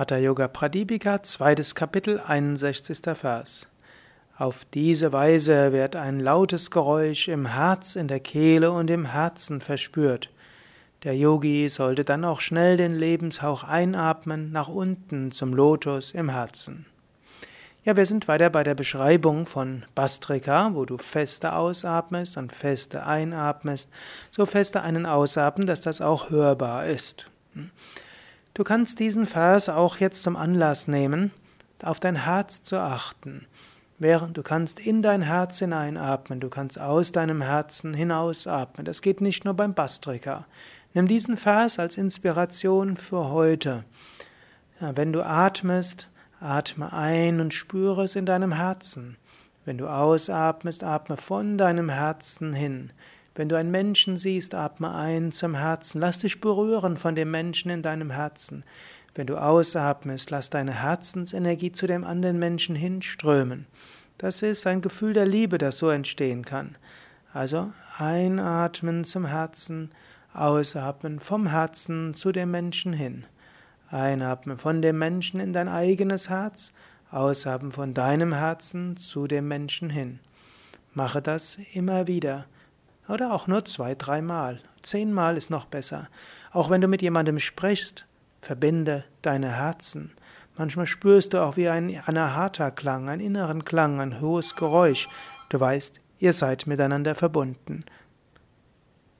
Hatha Yoga Pradipika, zweites Kapitel, 61. Vers. Auf diese Weise wird ein lautes Geräusch im Herz, in der Kehle und im Herzen verspürt. Der Yogi sollte dann auch schnell den Lebenshauch einatmen, nach unten zum Lotus im Herzen. Ja, wir sind weiter bei der Beschreibung von Bastrika, wo du feste ausatmest und feste einatmest, so feste einen ausatmen, dass das auch hörbar ist. Du kannst diesen Vers auch jetzt zum Anlass nehmen, auf dein Herz zu achten. Während du kannst in dein Herz hineinatmen, du kannst aus deinem Herzen hinausatmen. Das geht nicht nur beim Bastrika. Nimm diesen Vers als Inspiration für heute. Ja, wenn du atmest, atme ein und spüre es in deinem Herzen. Wenn du ausatmest, atme von deinem Herzen hin. Wenn du einen Menschen siehst, atme ein zum Herzen. Lass dich berühren von dem Menschen in deinem Herzen. Wenn du ausatmest, lass deine Herzensenergie zu dem anderen Menschen hinströmen. Das ist ein Gefühl der Liebe, das so entstehen kann. Also einatmen zum Herzen, ausatmen vom Herzen zu dem Menschen hin. Einatmen von dem Menschen in dein eigenes Herz, ausatmen von deinem Herzen zu dem Menschen hin. Mache das immer wieder. Oder auch nur zwei, dreimal. Zehnmal ist noch besser. Auch wenn du mit jemandem sprichst, verbinde deine Herzen. Manchmal spürst du auch wie ein Anahata-Klang, einen inneren Klang, ein hohes Geräusch. Du weißt, ihr seid miteinander verbunden.